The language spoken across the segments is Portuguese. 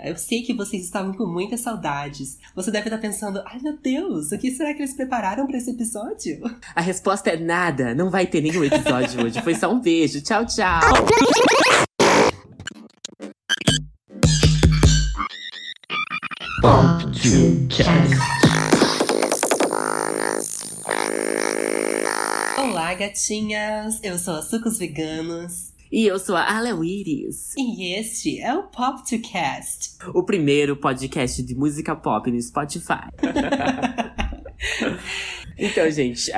Eu sei que vocês estavam com muitas saudades. Você deve estar pensando, ai meu Deus, o que será que eles prepararam para esse episódio? A resposta é nada, não vai ter nenhum episódio hoje. Foi só um beijo. Tchau, tchau. Olá, gatinhas! Eu sou a Sucos Veganos. E eu sou a Aleuiris. E este é o Pop to Cast. O primeiro podcast de música pop no Spotify. Então, gente, uh,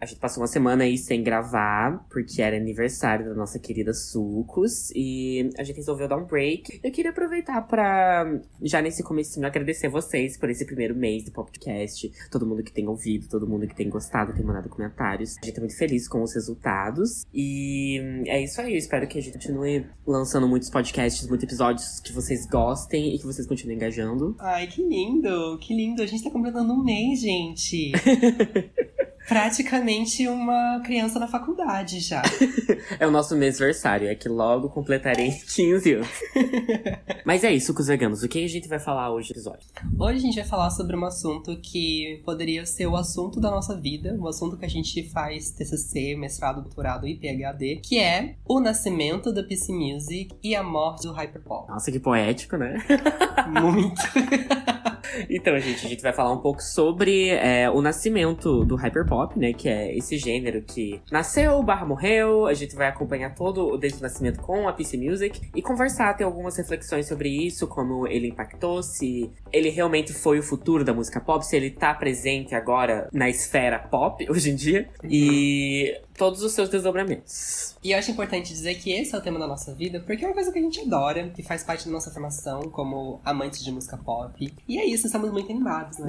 a gente passou uma semana aí sem gravar, porque era aniversário da nossa querida Sucos, e a gente resolveu dar um break. Eu queria aproveitar para já nesse comecinho, agradecer vocês por esse primeiro mês do podcast, todo mundo que tem ouvido, todo mundo que tem gostado, tem mandado comentários. A gente tá muito feliz com os resultados, e é isso aí, eu espero que a gente continue lançando muitos podcasts, muitos episódios que vocês gostem e que vocês continuem engajando. Ai, que lindo, que lindo. A gente tá completando um mês, gente. Praticamente uma criança na faculdade já. é o nosso mêsversário, é que logo completarei 15 anos. Mas é isso, os veganos. O que a gente vai falar hoje no episódio? Hoje a gente vai falar sobre um assunto que poderia ser o assunto da nossa vida, um assunto que a gente faz TCC, mestrado, doutorado e PhD, que é o nascimento da PC Music e a morte do Hyperpop. Nossa, que poético, né? Muito. Então, gente, a gente vai falar um pouco sobre é, o nascimento do hyperpop, né? Que é esse gênero que nasceu, barra morreu. A gente vai acompanhar todo o desde o nascimento com a PC Music e conversar, ter algumas reflexões sobre isso, como ele impactou, se ele realmente foi o futuro da música pop, se ele tá presente agora na esfera pop hoje em dia. E todos os seus desdobramentos. E eu acho importante dizer que esse é o tema da nossa vida, porque é uma coisa que a gente adora, que faz parte da nossa formação como amantes de música pop. E é isso, estamos muito animados, né?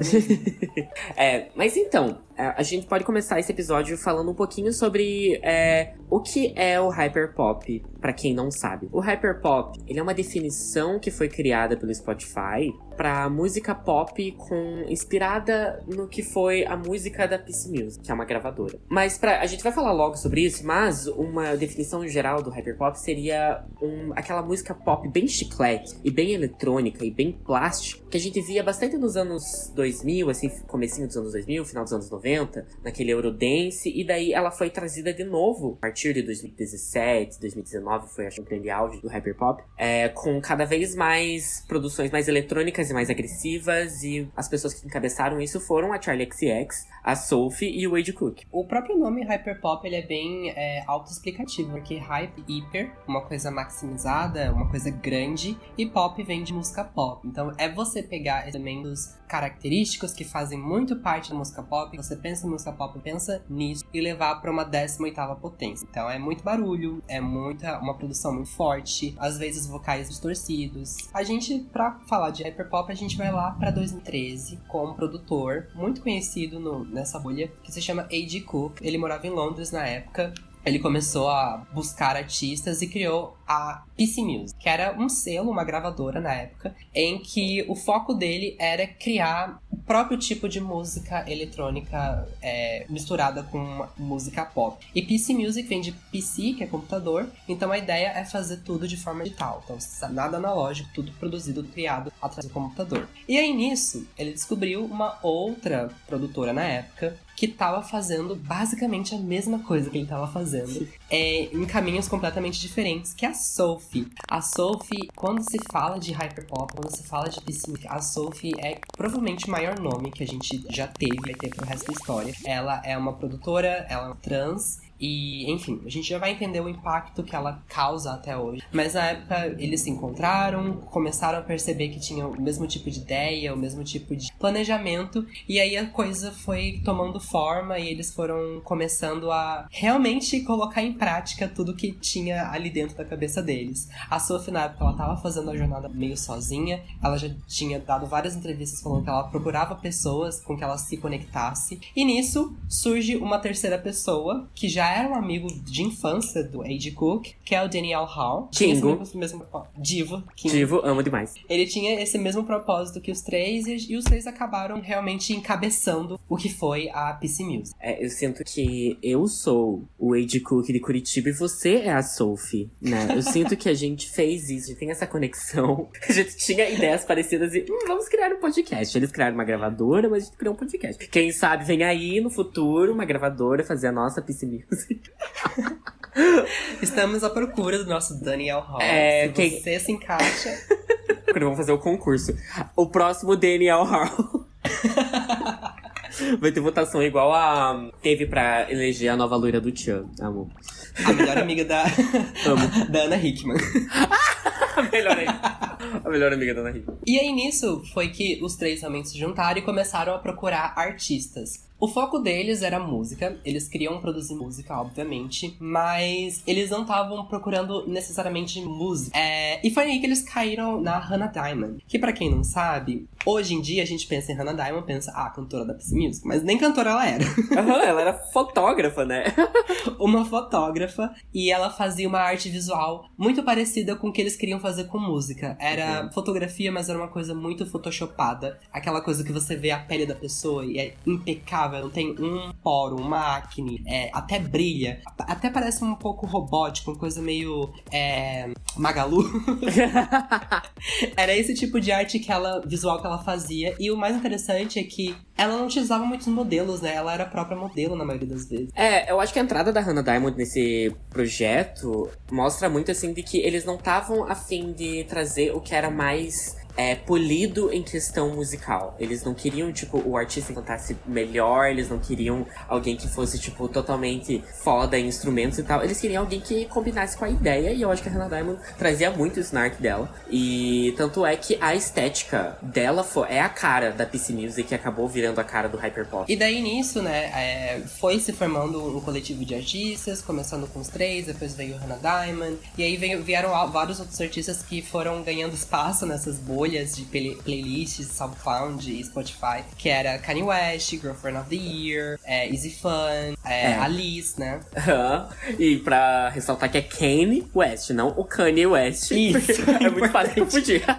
é, mas então, a gente pode começar esse episódio falando um pouquinho sobre é, o que é o hyperpop, para quem não sabe. O hyperpop, ele é uma definição que foi criada pelo Spotify para música pop com inspirada no que foi a música da Peace Music, que é uma gravadora. Mas pra, a gente vai falar logo sobre isso, mas uma definição geral do hyperpop seria um, aquela música pop bem chiclete e bem eletrônica e bem plástica que a gente via bastante nos anos 2000, assim, comecinho dos anos 2000, final dos anos 90, naquele Eurodance, e daí ela foi trazida de novo a partir de 2017, 2019 foi acho um grande auge do hyperpop, é, com cada vez mais produções mais eletrônicas e mais agressivas, e as pessoas que encabeçaram isso foram a Charlie XCX, a Sophie e o Wade Cook. O próprio nome Hyperpop ele é bem é, autoexplicativo, porque hype, hiper, uma coisa maximizada, uma coisa grande, e pop vem de música pop. Então é você pegar elementos característicos que fazem muito parte da música pop, você pensa em música pop, pensa nisso, e levar para uma 18ª potência. Então é muito barulho, é muita uma produção muito forte, às vezes vocais distorcidos. A gente, para falar de hyperpop, pop, a gente vai lá para 2013 com um produtor muito conhecido no, nessa bolha que se chama A.G. Cook. Ele morava em Londres na época ele começou a buscar artistas e criou a PC Music, que era um selo, uma gravadora na época, em que o foco dele era criar o próprio tipo de música eletrônica é, misturada com música pop. E PC Music vem de PC, que é computador, então a ideia é fazer tudo de forma digital, então nada analógico, tudo produzido, criado através do computador. E aí nisso, ele descobriu uma outra produtora na época, que estava fazendo basicamente a mesma coisa que ele estava fazendo, é, em caminhos completamente diferentes, que é a Sophie. A Sophie, quando se fala de hyperpop, quando se fala de PC, a Sophie é provavelmente o maior nome que a gente já teve, vai ter pro resto da história. Ela é uma produtora, ela é trans, e, enfim, a gente já vai entender o impacto que ela causa até hoje. Mas na época eles se encontraram, começaram a perceber que tinham o mesmo tipo de ideia, o mesmo tipo de planejamento, e aí a coisa foi tomando forma e eles foram começando a realmente colocar em prática tudo que tinha ali dentro da cabeça deles. A Sophie, na época, ela tava fazendo a jornada meio sozinha, ela já tinha dado várias entrevistas falando que ela procurava pessoas com que ela se conectasse, e nisso surge uma terceira pessoa que já era um amigo de infância do A.J. Cook, que é o Daniel Hall. Kingo. Mesmo, mesmo, Divo. Kingo. Divo, amo demais. Ele tinha esse mesmo propósito que os três, e, e os três acabaram realmente encabeçando o que foi a PC Music. É, eu sinto que eu sou o A.J. Cook de Curitiba e você é a Sophie, né? Eu sinto que a gente fez isso, a gente tem essa conexão. A gente tinha ideias parecidas e hum, vamos criar um podcast. Eles criaram uma gravadora, mas a gente criou um podcast. Quem sabe vem aí no futuro uma gravadora fazer a nossa PC Music. Estamos à procura do nosso Daniel Hall. É, Se quem- você se encaixa. Quando vamos fazer o concurso. O próximo Daniel Hall. Vai ter votação igual a teve pra eleger a nova loira do Tchan, amor. A melhor amiga da, Amo. da Ana Hickman. A melhor amiga. A melhor amiga da Ana Hickman. E aí nisso foi que os três realmente se juntaram e começaram a procurar artistas. O foco deles era música, eles queriam produzir música, obviamente, mas eles não estavam procurando necessariamente música. É, e foi aí que eles caíram na Hannah Diamond, que pra quem não sabe, hoje em dia a gente pensa em Hannah Diamond, pensa, ah, cantora da PC Music, mas nem cantora ela era. Aham, ela era fotógrafa, né? uma fotógrafa e ela fazia uma arte visual muito parecida com o que eles queriam fazer com música. Era Uhum. fotografia, mas era uma coisa muito photoshopada. Aquela coisa que você vê a pele da pessoa e é impecável, não tem um poro, uma acne, é, até brilha. Até parece um pouco robótico, uma coisa meio. É, Magalu. Era esse tipo de arte que ela, visual que ela fazia. E o mais interessante é que ela não utilizava muitos modelos, né? Ela era a própria modelo na maioria das vezes. É, eu acho que a entrada da Hannah Diamond nesse projeto mostra muito assim de que eles não estavam afim de trazer o que era mais é, polido em questão musical. Eles não queriam, tipo, o artista cantasse melhor, eles não queriam alguém que fosse, tipo, totalmente foda em instrumentos e tal. Eles queriam alguém que combinasse com a ideia, e eu acho que a Hannah Diamond trazia muito isso na arte dela. E tanto é que a estética dela foi, é a cara da PC Music, que acabou virando a cara do Hyperpop. E daí nisso, né, é, foi se formando um coletivo de artistas, começando com os três, depois veio Hannah Diamond, e aí veio, vieram vários outros artistas que foram ganhando espaço nessas bolhas de play- playlists, SoundCloud e Spotify, que era Kanye West, Girlfriend of the Year, é, Easy Fun, é, É. Alice, né? Aham. E pra ressaltar que é Kanye West, não o Kanye West. Isso, é muito fácil confundir.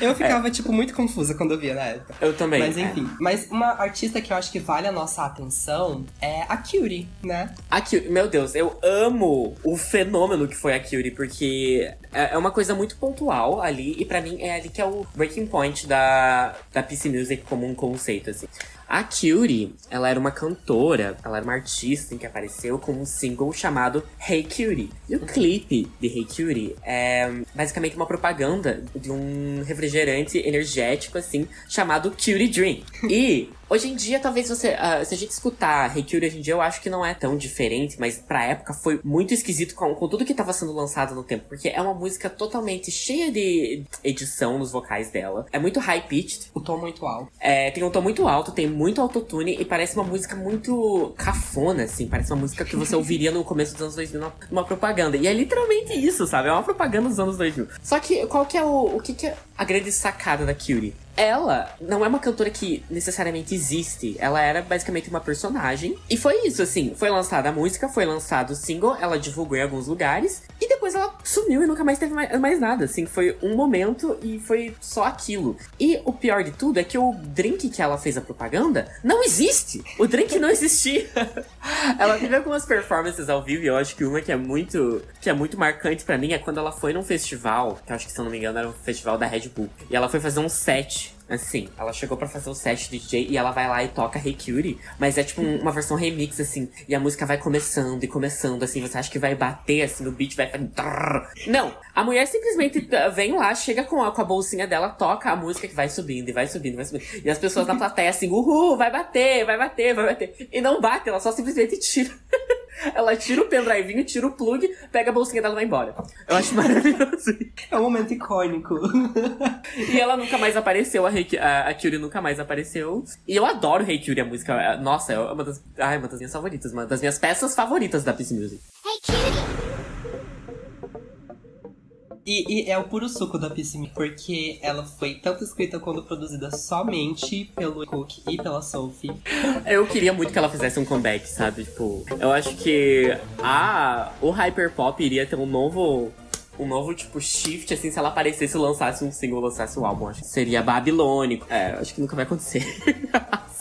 Eu ficava, tipo, muito confusa quando eu via na época. Eu também. Mas é. enfim, mas uma artista que eu acho que vale a nossa atenção é a Cutie, né? A Curie, meu Deus, eu amo o fenômeno que foi a Curie, porque é é uma coisa muito pontual ali, e pra mim é ali que é o breaking point da, da PC Music como um conceito, assim. A Curie, ela era uma cantora, ela era uma artista em que apareceu com um single chamado Hey Cutie. E o clipe de Hey Cutie é basicamente uma propaganda de um refrigerante energético, assim, chamado Cutie Dream. E Hoje em dia, talvez você. ah, se a gente escutar Hey Cutie hoje em dia, eu acho que não é tão diferente, mas pra época foi muito esquisito com, com tudo que tava sendo lançado no tempo. Porque é uma música totalmente cheia de edição nos vocais dela. É muito high-pitched. O tom muito alto. É, tem um tom muito alto, tem muito autotune e parece uma música muito cafona, assim. Parece uma música que você ouviria no começo dos anos 2000 numa, numa propaganda. E é literalmente isso, sabe? É uma propaganda dos anos 2000. Só que qual que é o. O que, que é a grande sacada da Cutie? Ela não é uma cantora que necessariamente existe. Ela era basicamente uma personagem. E foi isso, assim. Foi lançada a música, foi lançado o single, ela divulgou em alguns lugares. E depois ela sumiu e nunca mais teve mais, mais nada. Assim, foi um momento e foi só aquilo. E o pior de tudo é que o drink que ela fez a propaganda não existe. O drink não existia. ela teve algumas performances ao vivo e eu acho que uma que é muito que é muito marcante pra mim é quando ela foi num festival, que eu acho que se eu não me engano era um festival da Red Bull. E ela foi fazer um set much. Assim, ela chegou pra fazer o set de DJ e ela vai lá e toca Hey Cutie, mas é tipo um- uma versão remix, assim, e a música vai começando e começando, assim, você acha que vai bater, assim, o beat vai fazer. Não, a mulher simplesmente tá, vem lá, chega com a, com a bolsinha dela, toca a música que vai subindo e vai subindo, vai subindo. E as pessoas na plateia, assim, uhul, vai bater, vai bater, vai bater. E não bate, ela só simplesmente tira. Ela tira o pendrivinho, tira o plug, pega a bolsinha dela e vai embora. Eu acho maravilhoso. É um momento icônico. E ela nunca mais apareceu, a, Rei- a, a Kyuri nunca mais apareceu. E eu adoro Hey Kyuri, a música. é- Nossa, é uma das, ai, uma das minhas favoritas, uma das minhas peças favoritas da Peace Music. Hey! E, e, é o puro suco da Piscine, porque ela foi tanto escrita quanto produzida somente pelo Cook e pela Sophie. Eu queria muito que ela fizesse um comeback, sabe? Tipo, eu acho que a, o Hyperpop iria ter um novo um novo, tipo, shift, assim, se ela aparecesse e lançasse um single, lançasse um álbum. Acho que seria babilônico. É, acho que nunca vai acontecer.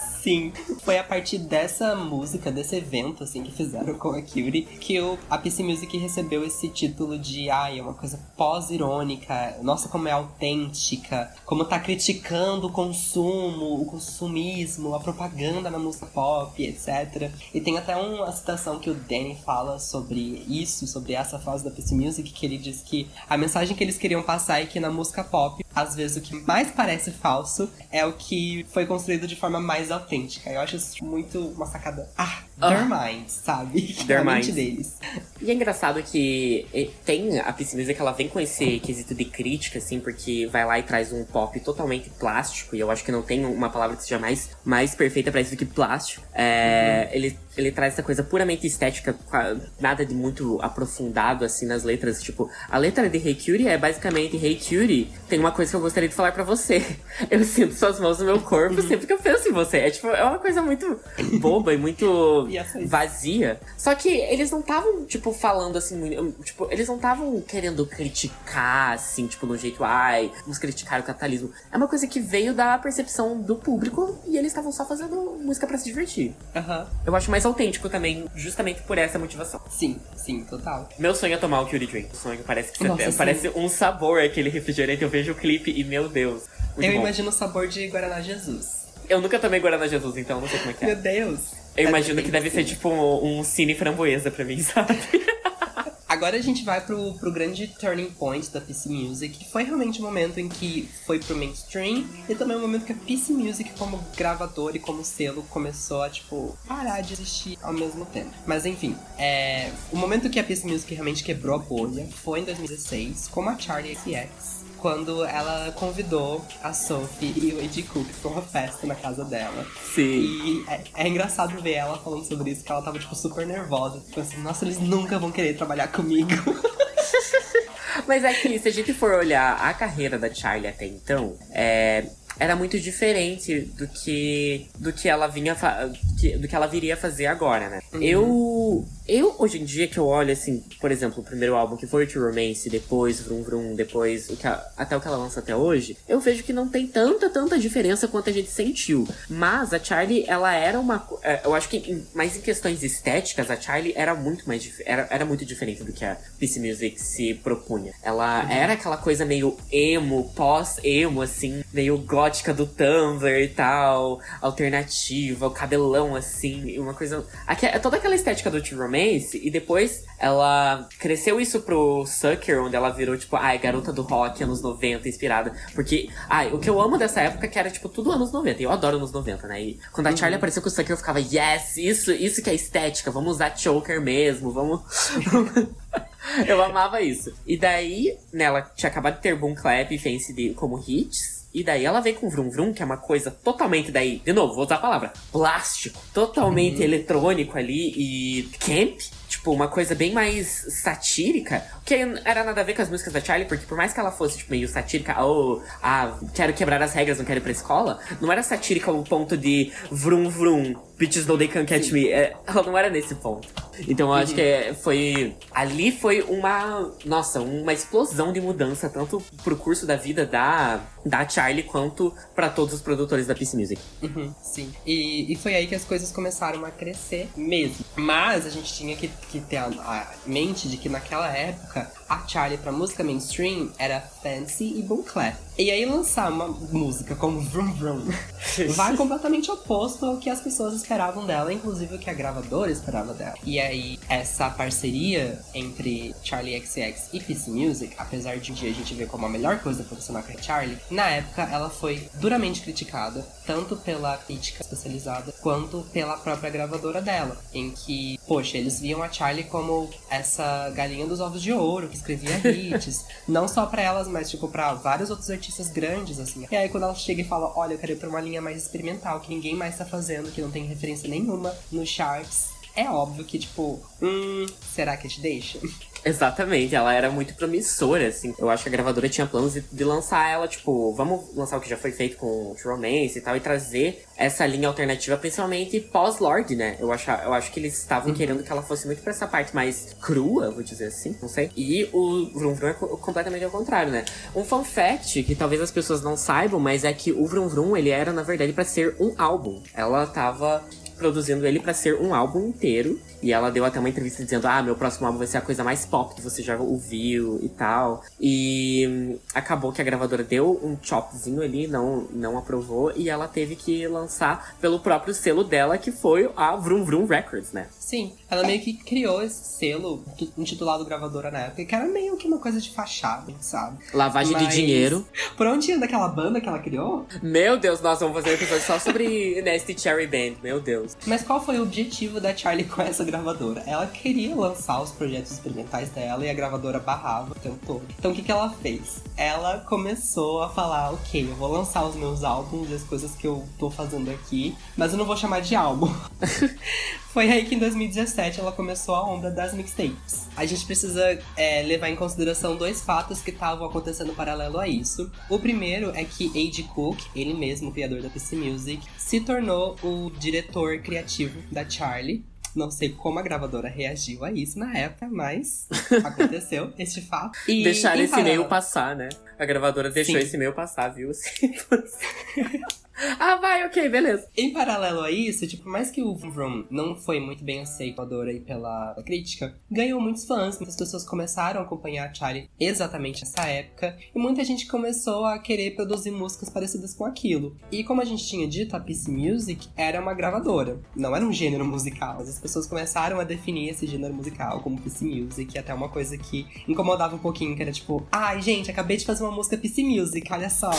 Foi a partir dessa música, desse evento, assim, que fizeram com a Curie, que a PC Music recebeu esse título de, ai, é uma coisa pós-irônica, nossa, como é autêntica, como tá criticando o consumo, o consumismo, a propaganda na música pop, etc. E tem até uma citação que o Danny fala sobre isso, sobre essa fase da PC Music, que ele diz que a mensagem que eles queriam passar é que na música pop, às vezes o que mais parece falso é o que foi construído de forma mais autêntica. Eu acho isso muito uma sacada. Ah, their mind, sabe? Their a mente deles. E é engraçado que tem a pesquisa que ela vem com esse quesito de crítica, assim, porque vai lá e traz um pop totalmente plástico, e eu acho que não tem uma palavra que seja mais, mais perfeita para isso do que plástico. É, uhum. ele, ele traz essa coisa puramente estética, nada de muito aprofundado, assim, nas letras. Tipo, a letra de Hey Cutie é basicamente Hey Cutie, tem uma coisa que eu gostaria de falar para você. Eu sinto suas mãos no meu corpo uhum. sempre que eu penso em você. É tipo, é uma coisa muito boba e muito vazia. Só que eles não estavam, tipo, falando assim, tipo, eles não estavam querendo criticar, assim, tipo, no jeito, ai, vamos criticar o capitalismo. É uma coisa que veio da percepção do público e eles estavam só fazendo música para se divertir. Uhum. Eu acho mais autêntico também, justamente por essa motivação. Sim, sim, total. Meu sonho é tomar o Curie Drink. O sonho parece que Nossa, parece um sabor aquele refrigerante. Eu vejo o clipe e, meu Deus. Eu bom. imagino o sabor de Guaraná Jesus. Eu nunca tomei Guaraná Jesus, então não sei como é que é. Meu Deus. Eu imagino que deve ser tipo um, um cine framboesa pra mim, sabe? Agora a gente vai pro, pro grande turning point da PC Music, que foi realmente o momento em que foi pro mainstream, e também o momento que a PC Music, como gravador e como selo, começou a, tipo, parar de existir ao mesmo tempo. Mas enfim, é... o momento que a PC Music realmente quebrou a bolha foi em 2016, com a Charlie XCX quando ela convidou a Sophie e o Ed Cook pra uma festa na casa dela. Sim. E é, é, engraçado ver ela falando sobre isso, que ela tava, tipo, super nervosa. Tipo assim, nossa, eles nunca vão querer trabalhar comigo. Mas é que, se a gente for olhar a carreira da Charlie até então, é, era muito diferente do que do que ela vinha do que ela viria fazer agora, né? Uhum. Eu eu, hoje em dia, que eu olho, assim, por exemplo, o primeiro álbum que foi o Romance, depois Vroom Vroom, depois o que a, até o que ela lança até hoje, eu vejo que não tem tanta, tanta diferença quanto a gente sentiu. Mas a Charlie, ela era uma. É, eu acho que, mais em questões estéticas, a Charlie era muito mais. Era, era muito diferente do que a PC Music se propunha. Ela uhum. era aquela coisa meio emo, pós-emo, assim, meio gótica do Tumblr e tal, alternativa, o cabelão, assim, uma coisa. Aqui, é toda aquela estética do T-Romance Romance, e depois ela cresceu isso pro Sucker, onde ela virou, tipo, ai, garota do rock, anos 90, inspirada. Porque, ai, o que eu amo dessa época é que era, tipo, tudo anos 90. E eu adoro anos 90, né? E quando a uhum. Charlie apareceu com o Sucker, eu ficava, yes, isso, isso que é estética, vamos usar choker mesmo, vamos. eu amava isso. E daí, nela né, tinha acabado de ter Boom Clap e Fancy como hits. E daí ela vem com Vrum Vrum, que é uma coisa totalmente daí, de novo, vou usar a palavra, plástico, totalmente uhum. eletrônico ali e camp tipo, uma coisa bem mais satírica, que era nada a ver com as músicas da Charlie, porque por mais que ela fosse, tipo, meio satírica, ou, ah, quero quebrar as regras, não quero ir pra escola, não era satírica ao ponto de vrum vrum, bitches know they can catch Sim. me. É, ela não era nesse ponto. Então eu acho uhum. que é, foi. Ali foi uma. Nossa, uma explosão de mudança, tanto pro curso da vida da, da Charlie quanto para todos os produtores da Peace Music. Uhum, sim. E, e foi aí que as coisas começaram a crescer mesmo. Mas a gente tinha que, que ter a, a mente de que naquela época a Charlie pra música mainstream era fancy e boom clap. E aí lançar uma música como Vroom Vroom vai completamente oposto ao que as pessoas esperavam dela, inclusive o que a gravadora esperava dela. E aí, essa parceria entre Charlie XX e PC Music, apesar de um dia a gente ver como a melhor coisa funcionar com a Charlie, na época ela foi duramente criticada, tanto pela crítica especializada quanto pela própria gravadora dela, em que, poxa, eles viam a Charlie como essa galinha dos ovos de ouro que escrevia hits, não só para elas, mas tipo para vários outros artistas grandes assim. E aí quando ela chega e fala, olha, eu quero ir pra uma linha mais experimental, que ninguém mais tá fazendo, que não tem referência nenhuma nos charts, é óbvio que, tipo, hum, será que te deixa? Exatamente, ela era muito promissora, assim. Eu acho que a gravadora tinha planos de, de lançar ela, tipo, vamos lançar o que já foi feito com Romance e tal, e trazer essa linha alternativa, principalmente pós-Lorde, né? Eu acho, eu acho que eles estavam uhum. querendo que ela fosse muito pra essa parte mais crua, vou dizer assim, não sei. E o Vroom Vroom é completamente ao contrário, né? Um fun fact que talvez as pessoas não saibam, mas é que o Vroom Vroom, ele era, na verdade, para ser um álbum. Ela tava produzindo ele para ser um álbum inteiro. E ela deu até uma entrevista dizendo: Ah, meu próximo álbum vai ser a coisa mais pop que você já ouviu e tal. E hum, acabou que a gravadora deu um chopzinho ali, não, não aprovou, e ela teve que lançar pelo próprio selo dela, que foi a Vroom Vroom Records, né? Sim, ela meio que criou esse selo intitulado gravadora na época, que era meio que uma coisa de fachada, sabe? Lavagem Mas... de dinheiro. Por onde ia daquela banda que ela criou? Meu Deus, nós vamos fazer um episódio só sobre Nasty Cherry Band, meu Deus. Mas qual foi o objetivo da Charlie com essa gravadora. Ela queria lançar os projetos experimentais dela e a gravadora barrava o tempo todo. Então o que, que ela fez? Ela começou a falar: ok, eu vou lançar os meus álbuns e as coisas que eu tô fazendo aqui, mas eu não vou chamar de álbum. Foi aí que em 2017 ela começou a onda das mixtapes. A gente precisa é, levar em consideração dois fatos que estavam acontecendo paralelo a isso. O primeiro é que A.G. Cook, ele mesmo, o criador da PC Music, se tornou o diretor criativo da Charlie não sei como a gravadora reagiu a isso na época, mas aconteceu este fato. E Deixaram esse e-mail passar, né? A gravadora deixou Sim. esse e-mail passar, viu? ah, vai, ok, beleza. Em paralelo a isso, tipo, mais que o Vroom não foi muito bem aceito aí pela crítica, ganhou muitos fãs, muitas pessoas começaram a acompanhar a Charlie exatamente nessa época, e muita gente começou a querer produzir músicas parecidas com aquilo. E como a gente tinha dito, a PC Music era uma gravadora, não era um gênero musical. As pessoas começaram a definir esse gênero musical como PC Music, até uma coisa que incomodava um pouquinho, que era tipo, ai gente, acabei de fazer uma música PC Music, olha só.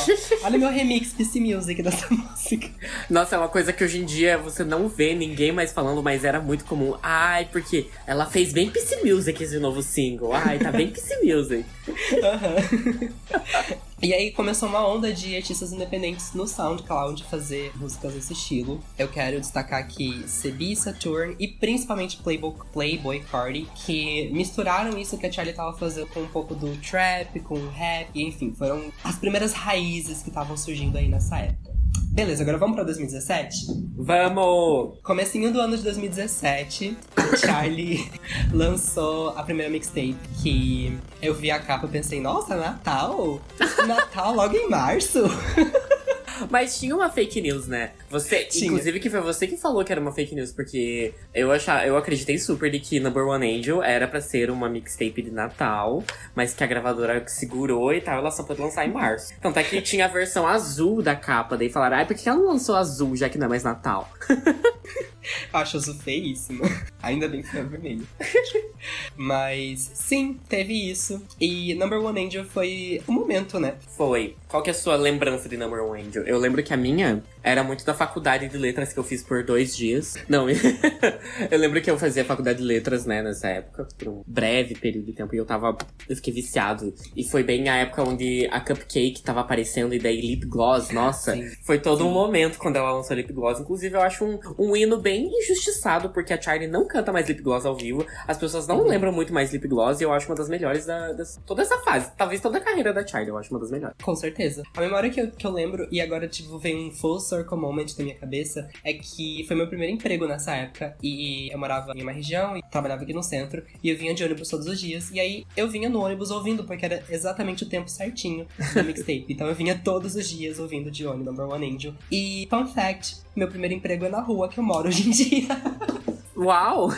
Olha meu remix PC Music dessa música. Nossa, é uma coisa que hoje em dia você não vê ninguém mais falando, mas era muito comum. Ai, porque ela fez bem PC Music esse novo single. Ai, tá bem PC Music. Uhum. E aí começou uma onda de artistas independentes no SoundCloud fazer músicas desse estilo. Eu quero destacar aqui Sebi Saturn e principalmente Playboy, Playboy Cardi, que misturaram isso que a Charlie tava fazendo com um pouco do trap, com o rap, enfim, foram as primeiras raízes que estavam surgindo aí nessa época. Beleza, agora vamos pra 2017? Vamos! Comecinho do ano de 2017, Charlie lançou a primeira mixtape que eu vi a capa e pensei, nossa, Natal? Natal logo em março? Mas tinha uma fake news, né? Você, tinha. inclusive, que foi você que falou que era uma fake news, porque eu achar, eu acreditei super de que Number One Angel era para ser uma mixtape de Natal, mas que a gravadora segurou e tal, ela só pôde lançar em março. Então até que tinha a versão azul da capa, daí falaram, ai, ah, por que ela não lançou azul, já que não é mais Natal? Acho azul feíssimo. Ainda bem que foi vermelho. Mas sim, teve isso. E Number One Angel foi o momento, né? Foi. Qual que é a sua lembrança de Number One Angel? Eu lembro que a minha era muito da faculdade de letras que eu fiz por dois dias. Não, eu lembro que eu fazia faculdade de letras, né, nessa época, por um breve período de tempo, e eu tava. Eu fiquei viciado. E foi bem a época onde a Cupcake tava aparecendo, e daí Lip Gloss, nossa. Sim, foi todo sim. um momento quando ela lançou Lip Gloss. Inclusive, eu acho um, um hino bem injustiçado, porque a Charlie não canta mais Lip Gloss ao vivo. As pessoas não uhum. lembram muito mais Lip Gloss, e eu acho uma das melhores da, das, toda essa fase. Talvez toda a carreira da Charlie, eu acho uma das melhores. Com certeza. A memória que eu, que eu lembro, e agora, tipo, vem um full circle moment na minha cabeça, é que foi meu primeiro emprego nessa época. E eu morava em uma região e trabalhava aqui no centro. E eu vinha de ônibus todos os dias. E aí eu vinha no ônibus ouvindo, porque era exatamente o tempo certinho da mixtape. então eu vinha todos os dias ouvindo de ônibus Number One Angel. E, fun fact, meu primeiro emprego é na rua que eu moro hoje em dia. Uau!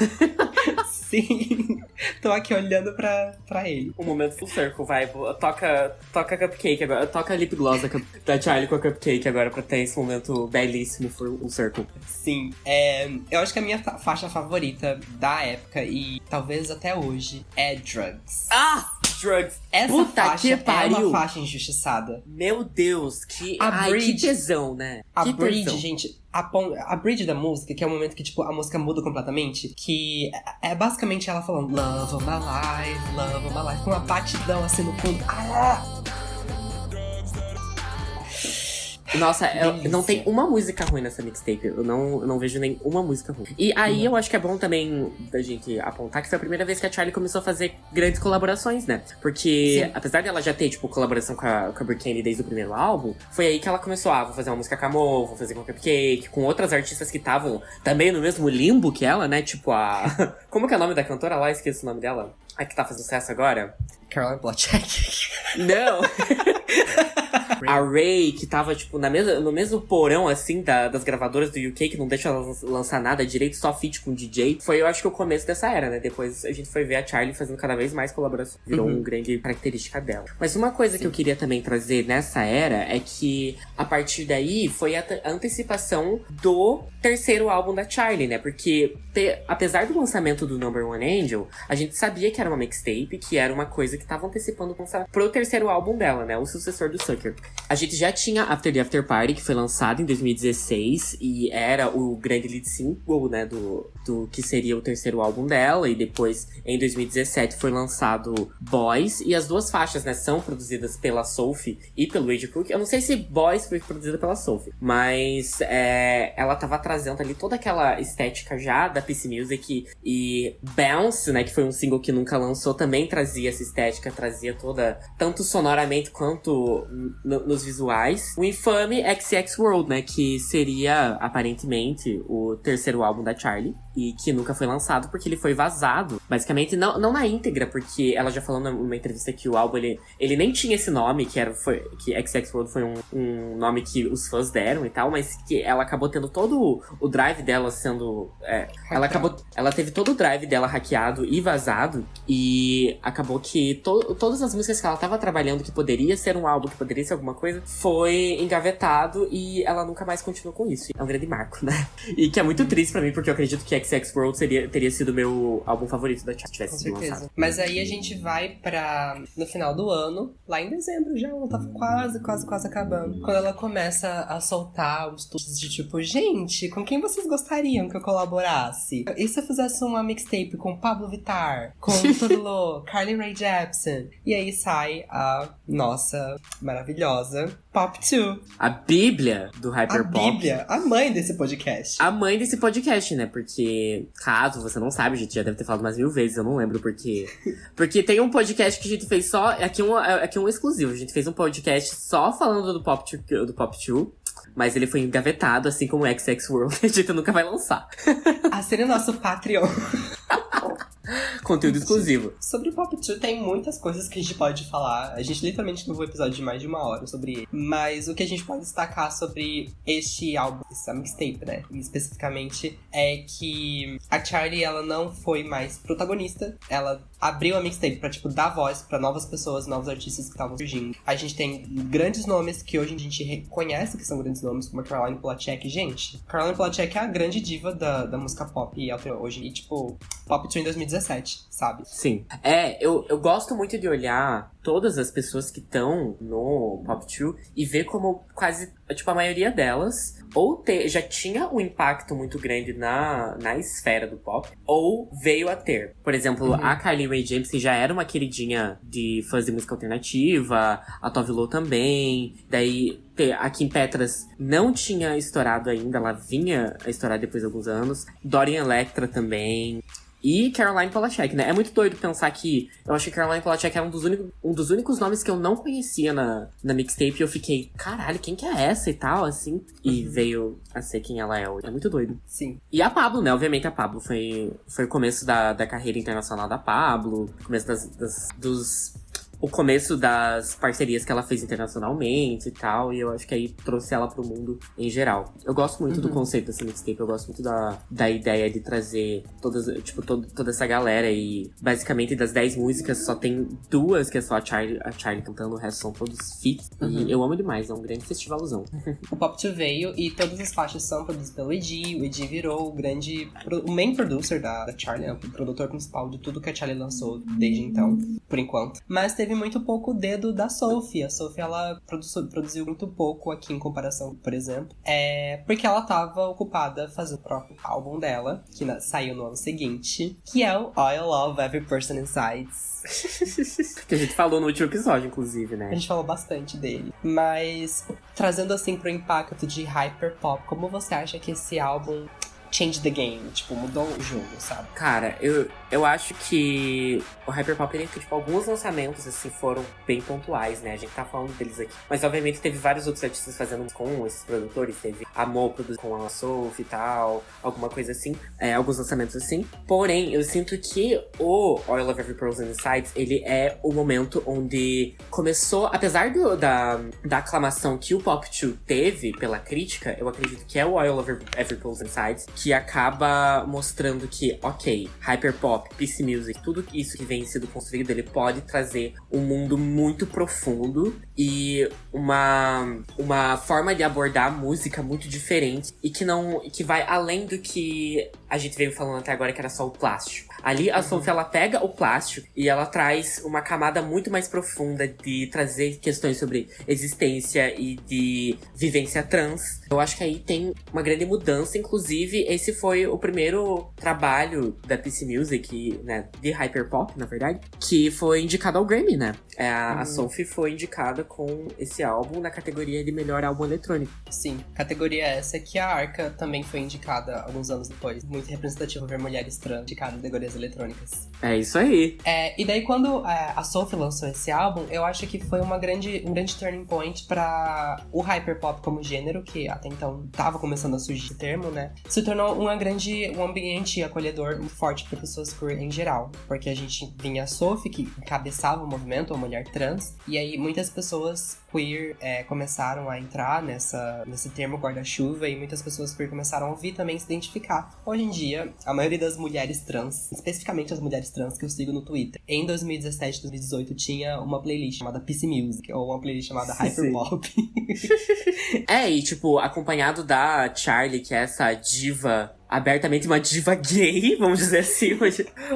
Sim, tô aqui olhando pra, pra ele. O momento full circle, vai. Toca, toca cupcake agora. Toca lip gloss da, da Charlie com a cupcake agora pra ter esse momento belíssimo full circle. Sim, é, eu acho que a minha faixa favorita da época e talvez até hoje é Drugs. Ah! Drugs. Essa Puta faixa que pariu. é uma faixa injustiçada. Meu Deus, que, a ai, bridge, que tesão, né? A que bridge, tesão. gente, a, a bridge da música, que é o momento que, tipo, a música muda completamente, que é, é basicamente ela falando Love of my life, love of my life, com uma batidão assim no fundo. Ah! Nossa, eu, não tem uma música ruim nessa mixtape. Eu não, eu não vejo nem uma música ruim. E aí uhum. eu acho que é bom também da gente apontar que foi a primeira vez que a Charlie começou a fazer grandes colaborações, né? Porque, Sim. apesar dela já ter, tipo, colaboração com a, com a Burkini desde o primeiro álbum, foi aí que ela começou, ah, vou fazer uma música com a Mo, vou fazer com a Cupcake, com outras artistas que estavam também no mesmo limbo que ela, né? Tipo a. Como que é o nome da cantora lá? Esqueci o nome dela. A que tá fazendo sucesso agora? Caroline Plotchek. Não! a Ray, que tava, tipo, na mesa, no mesmo porão, assim, da, das gravadoras do UK, que não deixa ela lançar nada direito, só feat com DJ. Foi, eu acho que o começo dessa era, né? Depois a gente foi ver a Charlie fazendo cada vez mais colaboração. Virou uhum. uma grande característica dela. Mas uma coisa Sim. que eu queria também trazer nessa era é que, a partir daí, foi a, a antecipação do terceiro álbum da Charlie, né? Porque, te, apesar do lançamento do Number One Angel, a gente sabia que era uma mixtape, que era uma coisa que tava antecipando pro terceiro álbum dela, né? O sucessor do Sucker. A gente já tinha After the After Party, que foi lançado em 2016 e era o grande lead single, né, do, do que seria o terceiro álbum dela. E depois, em 2017, foi lançado Boys. E as duas faixas, né, são produzidas pela Sophie e pelo Wade Cook. Eu não sei se Boys foi produzida pela Sophie, mas é, ela tava trazendo ali toda aquela estética já da PC Music e Bounce, né, que foi um single que nunca lançou, também trazia essa estética, trazia toda, tanto sonoramente quanto no, nos visuais. O infame XX World, né? Que seria, aparentemente, o terceiro álbum da Charlie. E que nunca foi lançado porque ele foi vazado. Basicamente, não, não na íntegra, porque ela já falou numa entrevista que o álbum, ele, ele nem tinha esse nome, que era foi, que XX World foi um, um nome que os fãs deram e tal, mas que ela acabou tendo todo o drive dela sendo. É, ela acabou. Ela teve todo o drive dela hackeado e vazado. E acabou que to, todas as músicas que ela tava trabalhando, que poderia ser um álbum, que poderia ser alguma coisa, foi engavetado e ela nunca mais continuou com isso. É um grande marco, né? E que é muito triste para mim, porque eu acredito que XX World seria, teria sido meu álbum favorito da Tia tivesse sido lançado. Mas aí a gente vai pra. no final do ano, lá em dezembro já, ela tava quase, quase, quase acabando. Quando ela começa a soltar os tweets de tipo, gente, com quem vocês gostariam que eu colaborasse? E se eu fizesse uma mixtape com Pablo Vittar, com Turlo, Carly Rae Jepsen? E aí sai a nossa maravilhosa Pop 2. A bíblia do Hyperpop. A bíblia, a mãe desse podcast. A mãe desse podcast, né? Porque, caso você não sabe, a gente já deve ter falado mais mil vezes, eu não lembro porque. Porque tem um podcast que a gente fez só. Aqui um, aqui um exclusivo. A gente fez um podcast só falando do Pop 2, do Pop 2 mas ele foi engavetado, assim como o XX World, a gente nunca vai lançar. A ser o nosso Patreon. Conteúdo exclusivo. Sobre o Pop 2 tem muitas coisas que a gente pode falar. A gente literalmente teve um episódio de mais de uma hora sobre ele. Mas o que a gente pode destacar sobre este álbum, essa mixtape, né? Especificamente, é que a Charlie, ela não foi mais protagonista. Ela abriu a mixtape pra, tipo, dar voz para novas pessoas, novos artistas que estavam surgindo. A gente tem grandes nomes que hoje a gente reconhece que são grandes nomes, como a Caroline Polachek. Gente, Caroline Polachek é a grande diva da, da música pop hoje. E, tipo, Pop 2 em 2017, sabe? Sim. É, eu, eu gosto muito de olhar todas as pessoas que estão no Pop 2 e ver como quase, tipo, a maioria delas ou te, já tinha um impacto muito grande na, na esfera do pop, ou veio a ter. Por exemplo, uhum. a Kylie Rae James, que já era uma queridinha de fãs de música alternativa, a Tove Lo também, daí a Kim Petras não tinha estourado ainda, ela vinha a estourar depois de alguns anos. Dorian Electra também. E Caroline Polachek, né? É muito doido pensar que eu acho que Caroline Polachek era um dos, únicos, um dos únicos nomes que eu não conhecia na, na mixtape. E eu fiquei, caralho, quem que é essa e tal, assim. E uhum. veio a ser quem ela é hoje. É muito doido. Sim. E a Pablo, né? Obviamente a Pablo foi, foi o começo da, da carreira internacional da Pablo, começo das, das dos o começo das parcerias que ela fez internacionalmente e tal, e eu acho que aí trouxe ela pro mundo em geral. Eu gosto muito uhum. do conceito dessa mixtape, eu gosto muito da, da ideia de trazer todas, tipo, todo, toda essa galera e basicamente das 10 músicas só tem duas que é só a Charlie, a Charlie cantando, o resto são todos feats. Uhum. E eu amo demais, é um grande festivalzão. o Pop 2 veio e todas as faixas são produzidas pelo Edi, o Edi virou o grande, o main producer da, da Charlie, né? o produtor principal de tudo que a Charlie lançou desde então, por enquanto. Mas teve teve muito pouco dedo da Sophie. A Sophie, ela produziu, produziu muito pouco aqui em comparação, por exemplo. É porque ela tava ocupada fazendo o próprio álbum dela, que na, saiu no ano seguinte, que é o I Love Every Person Inside. que a gente falou no último episódio, inclusive, né? A gente falou bastante dele. Mas trazendo assim pro impacto de hyperpop, como você acha que esse álbum change the game, tipo, mudou o jogo, sabe? Cara, eu, eu acho que o Hyperpop, ele tipo, alguns lançamentos, assim, foram bem pontuais, né? A gente tá falando deles aqui. Mas, obviamente, teve vários outros artistas fazendo com esses produtores. Teve a Mo com a Sophie e tal, alguma coisa assim. É, alguns lançamentos assim. Porém, eu sinto que o Oil of Every Pearls Insights, ele é o momento onde começou, apesar do, da, da aclamação que o Pop 2 teve pela crítica, eu acredito que é o Oil of Every Pearls Insights, que acaba mostrando que, ok, hyperpop, PC music, tudo isso que vem sendo construído, ele pode trazer um mundo muito profundo e uma, uma forma de abordar a música muito diferente e que não que vai além do que a gente veio falando até agora que era só o plástico. Ali a. Sophie ela pega o plástico e ela traz uma camada muito mais profunda de trazer questões sobre existência e de vivência trans. Eu acho que aí tem uma grande mudança, inclusive esse foi o primeiro trabalho da PC Music, né, de hyperpop, na verdade, que foi indicado ao Grammy, né? É, a, uhum. a Sophie foi indicada com esse álbum na categoria de melhor álbum eletrônico. Sim, categoria essa que a Arca também foi indicada alguns anos depois. Muito representativo ver mulheres trans indicadas em categorias eletrônicas. É isso aí. É, e daí quando é, a Sophie lançou esse álbum, eu acho que foi uma grande, um grande turning point para o hyperpop como gênero, que até então tava começando a surgir esse termo, né? Se tornou uma grande, um ambiente acolhedor forte para pessoas queer em geral. Porque a gente vinha a Sophie, que encabeçava o movimento, a mulher trans, e aí muitas pessoas queer é, começaram a entrar nessa, nesse termo guarda-chuva e muitas pessoas queer começaram a ouvir também se identificar. Hoje em dia, a maioria das mulheres trans, especificamente as mulheres trans que eu sigo no Twitter, em 2017 2018 tinha uma playlist chamada PC Music, ou uma playlist chamada Hyperpop. é, e tipo, acompanhado da Charlie, que é essa diva abertamente uma diva gay, vamos dizer assim,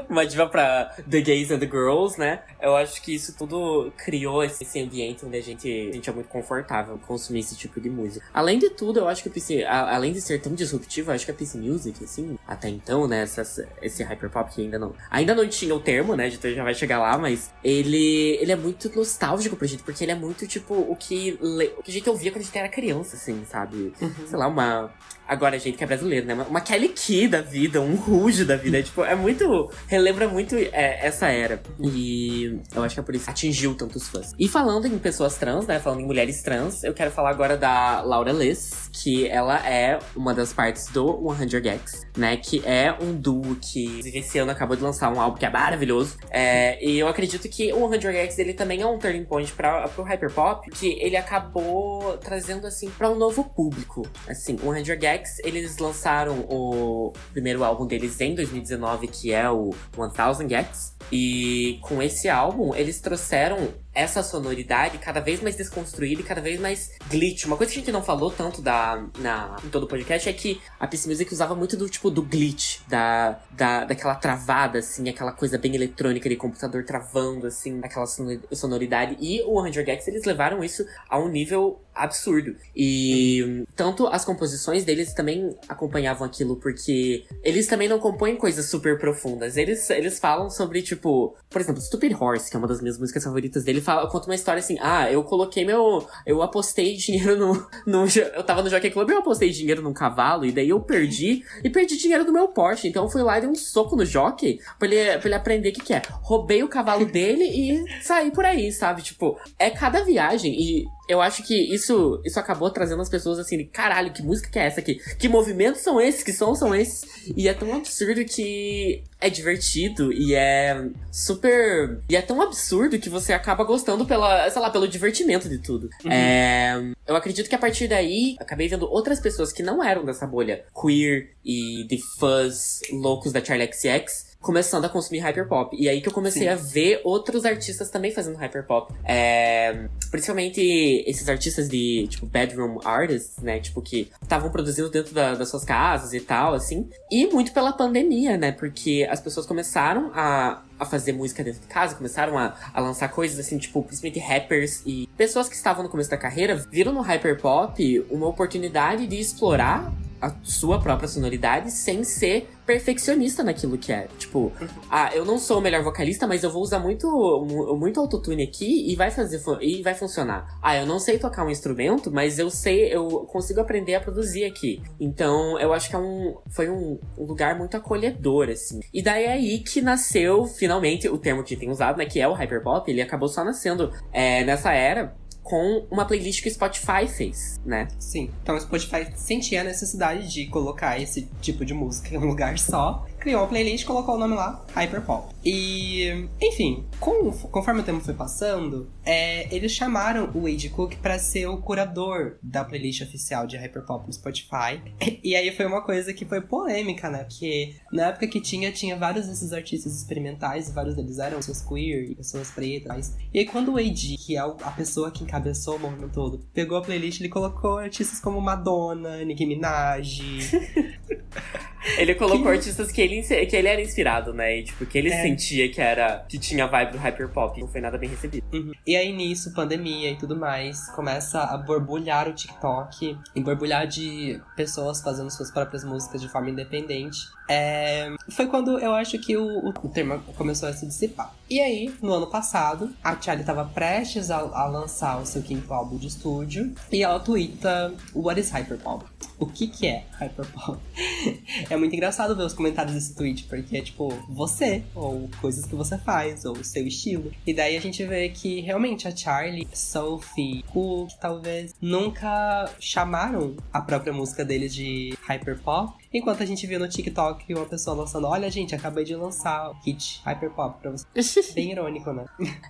uma diva pra the gays and the girls, né? Eu acho que isso tudo criou esse ambiente onde a gente, a gente é muito confortável consumir esse tipo de música. Além de tudo, eu acho que o PC, a, além de ser tão disruptivo, eu acho que a PC Music, assim, até então, né, essa, esse hyperpop que ainda não, ainda não tinha o termo, né, a gente já vai chegar lá, mas ele, ele é muito nostálgico pra gente, porque ele é muito, tipo, o que, o que a gente ouvia quando a gente era criança, assim, sabe? Uhum. Sei lá, uma, Agora, gente que é brasileiro, né? Uma Kelly Key da vida, um Ruge da vida. É, tipo, é muito. Relembra muito é, essa era. E eu acho que é por isso que atingiu tantos fãs. E falando em pessoas trans, né? Falando em mulheres trans, eu quero falar agora da Laura Liz, que ela é uma das partes do 100 Gags, né? Que é um duo que esse ano acabou de lançar um álbum que é maravilhoso. É, e eu acredito que o 100 Gags ele também é um turning point para pro hyperpop, que ele acabou trazendo assim para um novo público. Assim, o 100 Gags eles lançaram o primeiro álbum deles em 2019, que é o 1000 Gex. E com esse álbum, eles trouxeram essa sonoridade cada vez mais desconstruída e cada vez mais glitch. Uma coisa que a gente não falou tanto da, na, em todo o podcast é que a PC Music usava muito do tipo do glitch, da, da, daquela travada, assim, aquela coisa bem eletrônica de computador travando, assim, aquela sonoridade. E o 100 Gex, eles levaram isso a um nível absurdo. E tanto as composições deles também acompanhavam aquilo, porque eles também não compõem coisas super profundas. Eles, eles falam sobre, tipo, por exemplo, Stupid Horse, que é uma das minhas músicas favoritas dele, fala, conta uma história assim: ah, eu coloquei meu. Eu apostei dinheiro no. no eu tava no Jockey Club eu apostei dinheiro num cavalo, e daí eu perdi, e perdi dinheiro do meu Porsche. Então eu fui lá e dei um soco no Jockey pra ele, pra ele aprender o que, que é. Roubei o cavalo dele e saí por aí, sabe? Tipo, é cada viagem. E eu acho que isso, isso acabou trazendo as pessoas assim, de, caralho, que música que é essa aqui? Que movimentos são esses? Que sons são esses? E é tão absurdo que é divertido e é super. E é tão absurdo que você acaba gostando pela, sei lá, pelo divertimento de tudo. Uhum. É, eu acredito que a partir daí, acabei vendo outras pessoas que não eram dessa bolha queer e de fãs loucos da Charlie XX começando a consumir hyperpop. E aí que eu comecei Sim. a ver outros artistas também fazendo hyperpop. É, principalmente esses artistas de, tipo, bedroom artists, né? Tipo, que estavam produzindo dentro da, das suas casas e tal, assim. E muito pela pandemia, né? Porque as pessoas começaram a, a fazer música dentro de casa, começaram a, a lançar coisas assim, tipo, principalmente rappers e pessoas que estavam no começo da carreira viram no hyperpop uma oportunidade de explorar a sua própria sonoridade sem ser perfeccionista naquilo que é. Tipo, ah, eu não sou o melhor vocalista, mas eu vou usar muito, muito autotune aqui e vai fazer e vai funcionar. Ah, eu não sei tocar um instrumento, mas eu sei, eu consigo aprender a produzir aqui. Então, eu acho que é um, foi um, lugar muito acolhedor, assim. E daí é aí que nasceu, finalmente, o termo que tem usado, né, que é o hyperpop, ele acabou só nascendo é, nessa era com uma playlist que o Spotify fez, né? Sim. Então o Spotify sentia a necessidade de colocar esse tipo de música em um lugar só criou uma playlist colocou o nome lá, Hyperpop. E, enfim, com, conforme o tempo foi passando, é, eles chamaram o Wade Cook para ser o curador da playlist oficial de Hyperpop no Spotify. E aí foi uma coisa que foi polêmica, né? Porque na época que tinha, tinha vários desses artistas experimentais, vários deles eram pessoas queer e pessoas pretas. E aí quando o Wade, que é a pessoa que encabeçou o movimento todo, pegou a playlist, ele colocou artistas como Madonna, Nicki Minaj. Ele colocou que... artistas que ele, que ele era inspirado, né? E, tipo, que ele é. sentia que era. que tinha vibe do hyperpop. Não foi nada bem recebido. Uhum. E aí, nisso, pandemia e tudo mais, começa a borbulhar o TikTok e borbulhar de pessoas fazendo suas próprias músicas de forma independente. É... Foi quando eu acho que o, o termo começou a se dissipar. E aí, no ano passado, a Charlie estava prestes a, a, lançar o seu quinto álbum de estúdio e ela twitta What is Hyperpop? O que que é Hyperpop? é muito engraçado ver os comentários desse tweet, porque é tipo, você, ou coisas que você faz, ou seu estilo. E daí a gente vê que realmente a Charlie, Sophie, Cook, talvez, nunca chamaram a própria música deles de Hyperpop, Enquanto a gente viu no TikTok uma pessoa lançando, olha, gente, acabei de lançar o hit Hyperpop pra você. Bem irônico, né?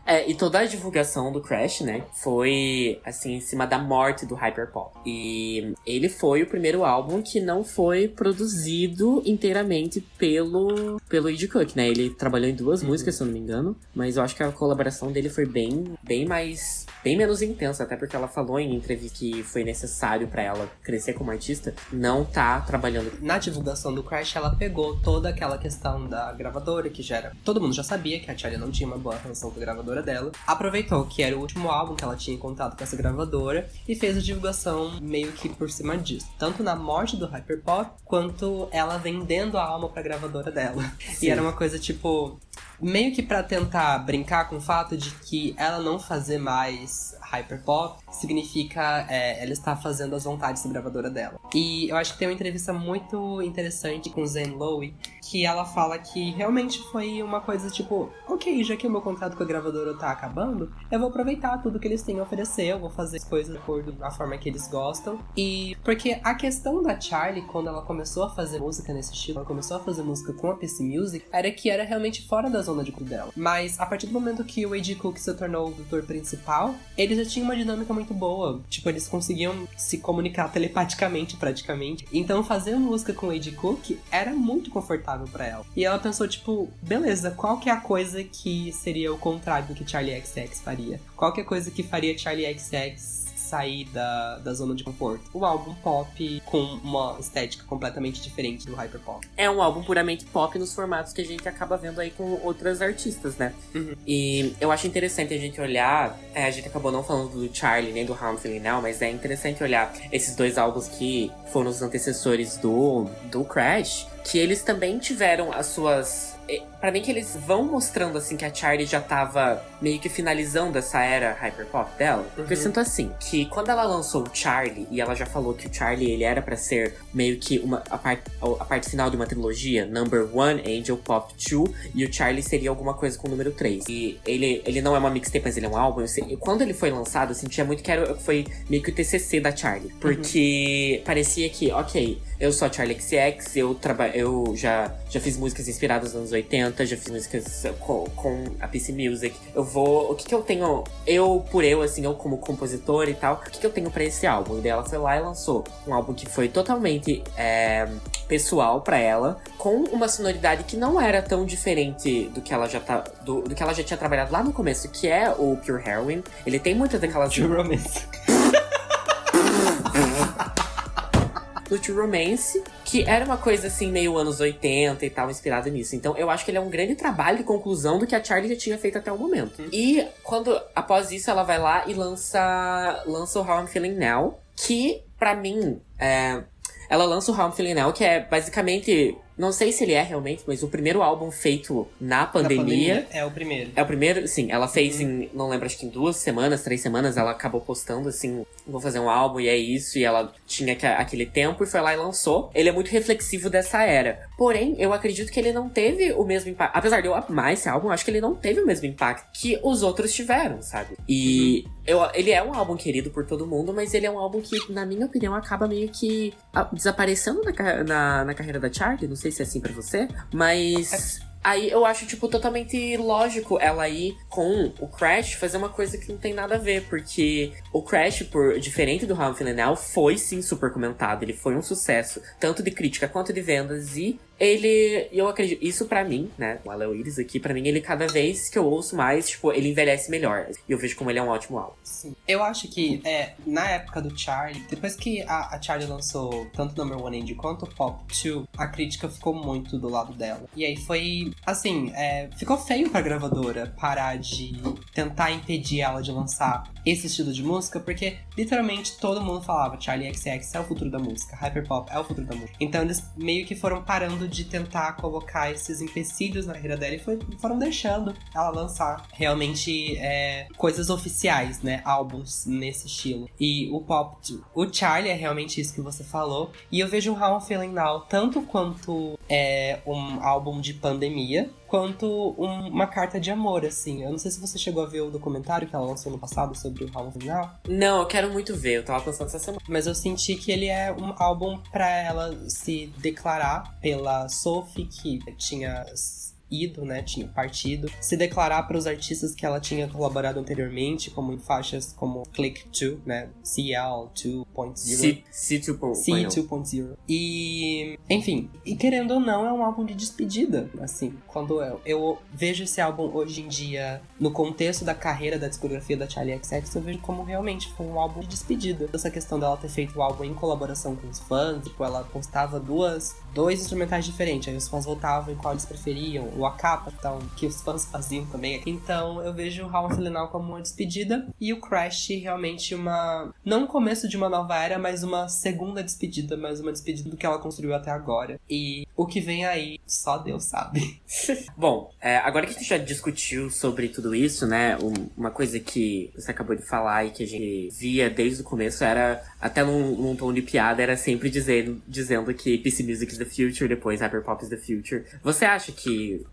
É, e toda a divulgação do Crash, né, foi, assim, em cima da morte do Hyperpop. E ele foi o primeiro álbum que não foi produzido inteiramente pelo, pelo Ed Cook, né? Ele trabalhou em duas uhum. músicas, se eu não me engano, mas eu acho que a colaboração dele foi bem, bem mais, bem menos intensa, até porque ela falou em entrevista que foi necessário para ela crescer como artista, não tá trabalhando na divulgação do Crash, ela pegou toda aquela questão da gravadora, que já era. Todo mundo já sabia que a Charlie não tinha uma boa relação com a gravadora dela. Aproveitou que era o último álbum que ela tinha em contato com essa gravadora e fez a divulgação meio que por cima disso. Tanto na morte do Hyperpop, quanto ela vendendo a alma pra gravadora dela. Sim. E era uma coisa tipo meio que para tentar brincar com o fato de que ela não fazer mais hyperpop significa é, ela está fazendo as vontades da gravadora dela. E eu acho que tem uma entrevista muito interessante com Zen Lowe que ela fala que realmente foi uma coisa tipo, ok, já que o meu contrato com a gravadora tá acabando, eu vou aproveitar tudo que eles têm a oferecer, eu vou fazer as coisas de acordo com a forma que eles gostam. E porque a questão da Charlie, quando ela começou a fazer música nesse estilo, ela começou a fazer música com a PC Music, era que era realmente fora da zona de cu dela. Mas a partir do momento que o A.G. Cook se tornou o doutor principal, eles já tinham uma dinâmica muito boa. Tipo, eles conseguiam se comunicar telepaticamente, praticamente. Então fazer música com A.G. Cook era muito confortável para ela. E ela pensou, tipo, beleza, qual que é a coisa que seria o contrário do que Charlie XX faria? Qual que é a coisa que faria Charlie XX sair da, da zona de conforto. Um álbum pop com uma estética completamente diferente do hyperpop. É um álbum puramente pop nos formatos que a gente acaba vendo aí com outras artistas, né? Uhum. E eu acho interessante a gente olhar. É, a gente acabou não falando do Charlie nem do Feeling Now, mas é interessante olhar esses dois álbuns que foram os antecessores do, do Crash, que eles também tiveram as suas é, para mim que eles vão mostrando assim que a Charlie já tava meio que finalizando essa era hyperpop dela. Porque eu uhum. sinto assim, que quando ela lançou o Charlie, e ela já falou que o Charlie ele era para ser meio que uma, a, parte, a parte final de uma trilogia, Number One, Angel Pop 2, e o Charlie seria alguma coisa com o número 3. E ele, ele não é uma mixtape, mas ele é um álbum. e quando ele foi lançado, eu sentia muito que era, foi meio que o TCC da Charlie. Uhum. Porque uhum. parecia que, ok, eu sou a Charlie XX, eu, eu já, já fiz músicas inspiradas nos anos 80, já fiz músicas com, com a PC Music. Eu vou. O que, que eu tenho. Eu, por eu, assim, eu como compositor e tal, o que, que eu tenho para esse álbum? E daí ela foi lá e lançou um álbum que foi totalmente é, pessoal para ela, com uma sonoridade que não era tão diferente do que ela já tá. Do, do que ela já tinha trabalhado lá no começo, que é o Pure Heroin. Ele tem muitas daquelas. Pure Romance. True Romance, que era uma coisa assim, meio anos 80 e tal, inspirada nisso. Então eu acho que ele é um grande trabalho de conclusão do que a Charlie já tinha feito até o momento. Uhum. E quando, após isso, ela vai lá e lança, lança o How I'm Feeling Now, que para mim é, ela lança o How I'm Feeling Now, que é basicamente não sei se ele é realmente, mas o primeiro álbum feito na pandemia. Na pandemia é o primeiro. É o primeiro, sim. Ela fez uhum. em, não lembro, acho que em duas semanas, três semanas, ela acabou postando assim: vou fazer um álbum e é isso. E ela tinha aquele tempo e foi lá e lançou. Ele é muito reflexivo dessa era. Porém, eu acredito que ele não teve o mesmo impacto. Apesar de eu amar esse álbum, acho que ele não teve o mesmo impacto que os outros tiveram, sabe? E uhum. eu, ele é um álbum querido por todo mundo, mas ele é um álbum que, na minha opinião, acaba meio que desaparecendo na, na, na carreira da Charlie. Não sei se é assim para você, mas. Aí eu acho, tipo, totalmente lógico ela ir com o Crash fazer uma coisa que não tem nada a ver, porque o Crash, por diferente do Feeling Now, foi sim super comentado, ele foi um sucesso, tanto de crítica quanto de vendas, e ele, eu acredito, isso para mim, né, o Aleo Iris aqui, para mim, ele cada vez que eu ouço mais, tipo, ele envelhece melhor. E eu vejo como ele é um ótimo álbum. Sim. Eu acho que, é, na época do Charlie, depois que a, a Charlie lançou tanto o Number One Indie quanto o Pop 2, a crítica ficou muito do lado dela. E aí foi, assim, é, ficou feio pra gravadora parar de tentar impedir ela de lançar esse estilo de música, porque literalmente todo mundo falava Charlie XX é o futuro da música, Hyperpop é o futuro da música. Então eles meio que foram parando de tentar colocar esses empecilhos na carreira dela e foi, foram deixando ela lançar realmente é, coisas oficiais, né? Álbuns nesse estilo. E o pop, o Charlie é realmente isso que você falou. E eu vejo o How I'm Feeling Now tanto quanto é, um álbum de pandemia, quanto um, uma carta de amor, assim. Eu não sei se você chegou a ver o documentário que ela lançou no passado sobre o álbum final. Não, eu quero muito ver, eu tava pensando essa semana. Mas eu senti que ele é um álbum para ela se declarar pela Sophie, que tinha ido, né, tinha partido, se declarar para os artistas que ela tinha colaborado anteriormente, como em faixas como Click 2, né, CL 2.0, C2.0. E, enfim, e querendo ou não, é um álbum de despedida, assim, quando eu, eu vejo esse álbum hoje em dia no contexto da carreira da discografia da Charlie XX, eu vejo como realmente foi um álbum de despedida. Essa questão dela ter feito o álbum em colaboração com os fãs, tipo, ela postava duas, dois instrumentais diferentes, aí os fãs votavam em qual eles preferiam, o a capa, então, que os fãs faziam também. Então eu vejo o How I como uma despedida e o Crash realmente uma. Não o começo de uma nova era, mas uma segunda despedida, mas uma despedida do que ela construiu até agora. E o que vem aí, só Deus sabe. Bom, é, agora que a gente já discutiu sobre tudo isso, né? Um, uma coisa que você acabou de falar e que a gente via desde o começo era, até num, num tom de piada, era sempre dizendo, dizendo que PC Music is the future, depois Hyperpop is the future. Você acha que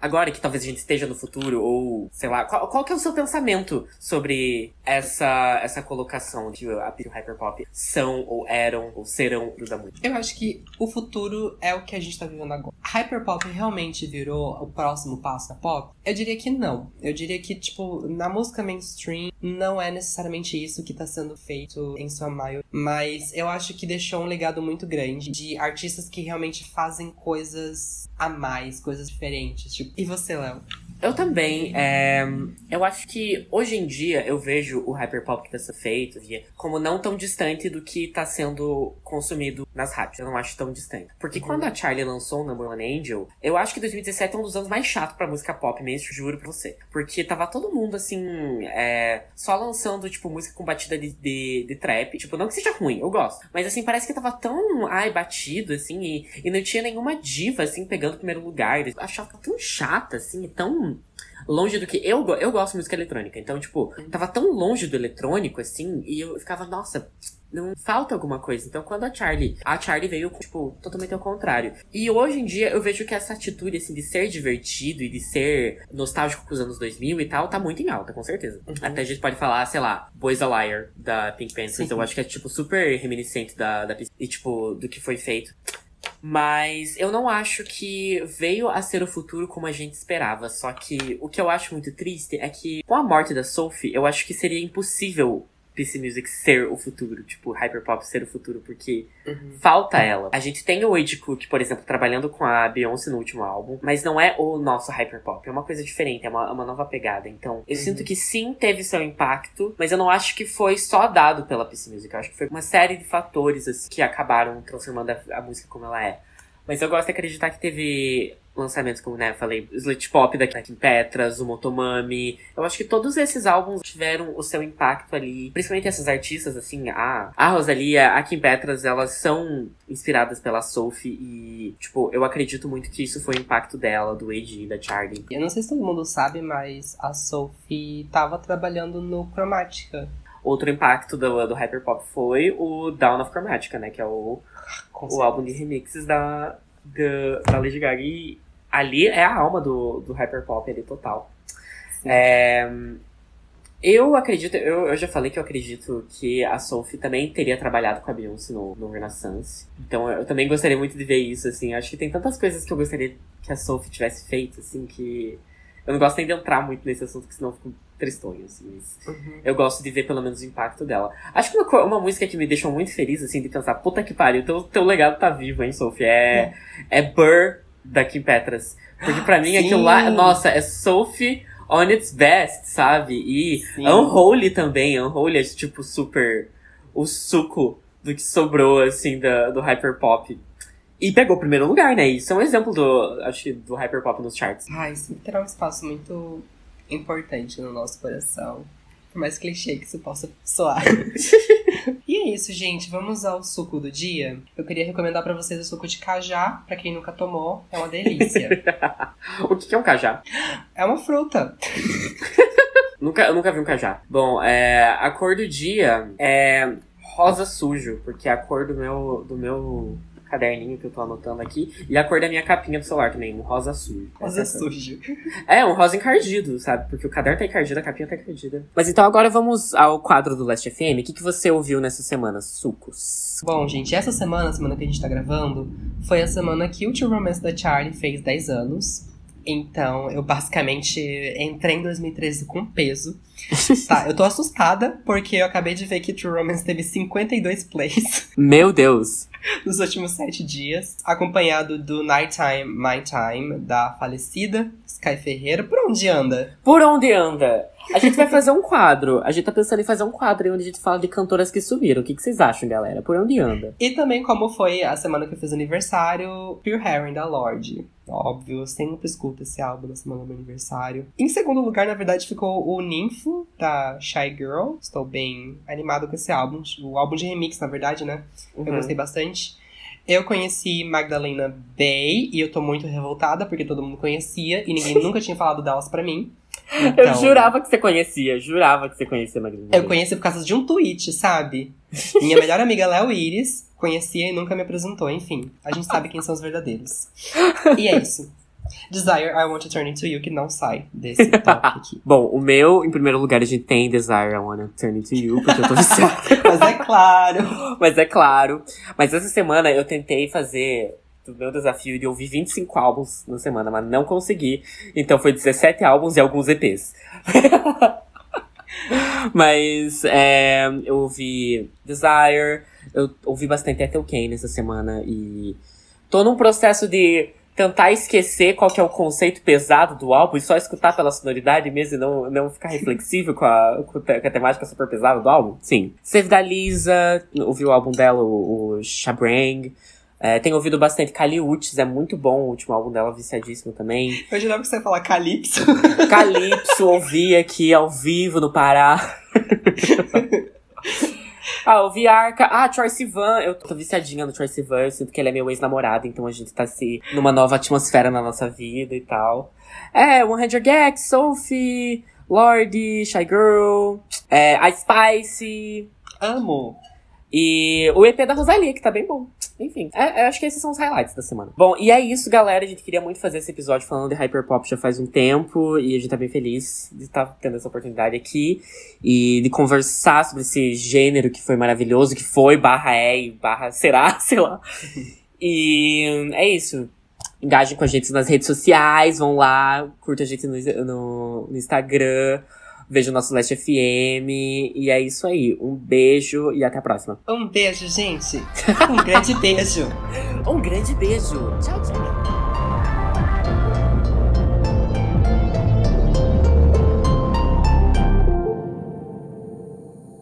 agora que talvez a gente esteja no futuro, ou sei lá, qual, qual que é o seu pensamento sobre essa, essa colocação de a e o Hyperpop são, ou eram, ou serão da música? Eu acho que o futuro é o que a gente tá vivendo agora. Hyperpop realmente virou o próximo passo da pop? Eu diria que não. Eu diria que, tipo, na música mainstream, não é necessariamente isso que tá sendo feito em sua maioria. Mas eu acho que deixou um legado muito grande de artistas que realmente fazem coisas a mais, coisas diferentes. Tipo, e você, Léo? Eu também. É, eu acho que hoje em dia eu vejo o hyperpop que está sendo feito como não tão distante do que está sendo consumido nas rádios. Eu não acho tão distante. Porque uhum. quando a Charlie lançou o Number One Angel, eu acho que 2017 é um dos anos mais chatos pra música pop mesmo, juro pra você. Porque tava todo mundo assim, é, só lançando, tipo, música com batida de, de, de, trap. Tipo, não que seja ruim, eu gosto. Mas assim, parece que tava tão, ai, batido, assim, e, e não tinha nenhuma diva, assim, pegando o primeiro lugar. Eu achava tão chata, assim, tão longe do que. Eu, eu gosto de música eletrônica, então, tipo, tava tão longe do eletrônico, assim, e eu ficava, nossa, não falta alguma coisa. Então, quando a Charlie. A Charlie veio, tipo, totalmente ao contrário. E hoje em dia eu vejo que essa atitude, assim, de ser divertido e de ser nostálgico com os anos 2000 e tal, tá muito em alta, com certeza. Uhum. Até a gente pode falar, sei lá, Boys a Liar, da Pink Panthers. Eu acho que é, tipo, super reminiscente da, da. E, tipo, do que foi feito. Mas eu não acho que veio a ser o futuro como a gente esperava. Só que o que eu acho muito triste é que, com a morte da Sophie, eu acho que seria impossível PC Music ser o futuro, tipo, Hyperpop ser o futuro, porque uhum. falta ela. A gente tem o Wade Cook, por exemplo, trabalhando com a Beyoncé no último álbum, mas não é o nosso Hyperpop, é uma coisa diferente, é uma, uma nova pegada. Então, eu uhum. sinto que sim, teve seu impacto, mas eu não acho que foi só dado pela PC Music, eu acho que foi uma série de fatores assim, que acabaram transformando a, a música como ela é. Mas eu gosto de acreditar que teve lançamentos, como né, falei, Slit Pop da Kim Petras, o Motomami. Eu acho que todos esses álbuns tiveram o seu impacto ali. Principalmente essas artistas, assim, a, a Rosalia, a Kim Petras, elas são inspiradas pela Sophie e, tipo, eu acredito muito que isso foi o impacto dela, do AG, da Charlie. Eu não sei se todo mundo sabe, mas a Sophie tava trabalhando no Chromatica. Outro impacto do, do Hyperpop foi o Down of Chromatica, né? Que é o, o álbum de remixes da, da, da Lady Gaga. E ali é a alma do, do hyperpop ali total. É, eu acredito, eu, eu já falei que eu acredito que a Sophie também teria trabalhado com a Beyoncé no, no Renaissance. Então eu também gostaria muito de ver isso, assim. Acho que tem tantas coisas que eu gostaria que a Sophie tivesse feito, assim, que. Eu não gosto nem de entrar muito nesse assunto, porque senão eu fico tristonho, assim. Mas uhum. eu gosto de ver pelo menos o impacto dela. Acho que uma, uma música que me deixou muito feliz, assim, de pensar, puta que pariu, teu, teu legado tá vivo, hein, Sophie? É, é. é Burr da Kim Petras. Porque pra mim Sim. aquilo lá, nossa, é Sophie on its best, sabe? E Sim. Unholy também. Unholy é tipo super o suco do que sobrou, assim, da, do hyperpop. E pegou o primeiro lugar, né? Isso é um exemplo do, acho que, do hyperpop nos charts. Ah, isso terá um espaço muito importante no nosso coração. Por mais clichê que isso possa soar. e é isso, gente. Vamos ao suco do dia. Eu queria recomendar para vocês o suco de cajá. para quem nunca tomou, é uma delícia. o que é um cajá? É uma fruta. nunca, eu nunca vi um cajá. Bom, é, a cor do dia é rosa sujo, porque é a cor do meu, do meu caderninho que eu tô anotando aqui. E a cor da minha capinha do celular também, um rosa sujo. Rosa sujo. É, um rosa encardido, sabe? Porque o caderno tá encardido, a capinha tá encardida. Mas então agora vamos ao quadro do Last FM. O que, que você ouviu nessa semana, Sucos? Bom, gente, essa semana, a semana que a gente tá gravando, foi a semana que o Tio Romance da Charlie fez 10 anos. Então, eu basicamente entrei em 2013 com peso. tá, eu tô assustada porque eu acabei de ver que True Romance teve 52 plays. Meu Deus! Nos últimos sete dias. Acompanhado do Nighttime My Time, da falecida Sky Ferreira. Por onde anda? Por onde anda? A gente vai fazer um quadro. A gente tá pensando em fazer um quadro onde a gente fala de cantoras que subiram. O que, que vocês acham, galera? Por onde anda? E também como foi a semana que eu fiz aniversário, Pure Heron da Lorde. Óbvio, eu sempre escuto esse álbum na semana do meu aniversário. Em segundo lugar, na verdade, ficou o Ninfo, da Shy Girl. Estou bem animado com esse álbum. O álbum de remix, na verdade, né? Uhum. Eu gostei bastante. Eu conheci Magdalena Bay e eu tô muito revoltada porque todo mundo conhecia e ninguém nunca tinha falado delas para mim. Então, eu jurava que você conhecia, jurava que você conhecia Magdalena. Eu conheci por causa de um tweet, sabe? Minha melhor amiga Léo Iris conhecia e nunca me apresentou, enfim. A gente sabe quem são os verdadeiros. E é isso. Desire, I Want to Turn Into You, que não sai desse top aqui. Bom, o meu, em primeiro lugar, a gente tem Desire, I Want to Turn Into You, porque eu tô viciado. Mas é claro. Mas é claro. Mas essa semana eu tentei fazer do meu desafio de ouvir 25 álbuns na semana, mas não consegui. Então foi 17 álbuns e alguns EPs. mas é, eu ouvi Desire, eu ouvi bastante Ethel Kane essa semana e tô num processo de tentar esquecer qual que é o conceito pesado do álbum e só escutar pela sonoridade mesmo e não, não ficar reflexivo com a, com a temática super pesada do álbum? Sim. Save da Lisa, ouvi o álbum dela, o, o Shabrang. É, tenho ouvido bastante Kali Uchis, é muito bom o último álbum dela, viciadíssimo também. Eu jurava que você ia falar Calypso. Calypso, ouvi aqui ao vivo no Pará. Ah, ouvi Arca. Ah, Troy Sivan. Eu tô viciadinha no Troy Sivan. Eu sinto que ele é meu ex-namorado, então a gente tá se assim, numa nova atmosfera na nossa vida e tal. É, 100 Gags, Sophie, Lorde, Shy Girl, é, a Spice. Amo. E o EP da Rosalia, que tá bem bom. Enfim, é, eu acho que esses são os highlights da semana. Bom, e é isso, galera. A gente queria muito fazer esse episódio falando de Hyperpop já faz um tempo. E a gente tá bem feliz de estar tá tendo essa oportunidade aqui. E de conversar sobre esse gênero que foi maravilhoso, que foi, barra é e barra será, sei lá. E é isso. Engajem com a gente nas redes sociais, vão lá, curta a gente no, no, no Instagram. Veja o nosso Last FM. E é isso aí. Um beijo e até a próxima. Um beijo, gente. Um grande beijo. um grande beijo. Tchau, tchau.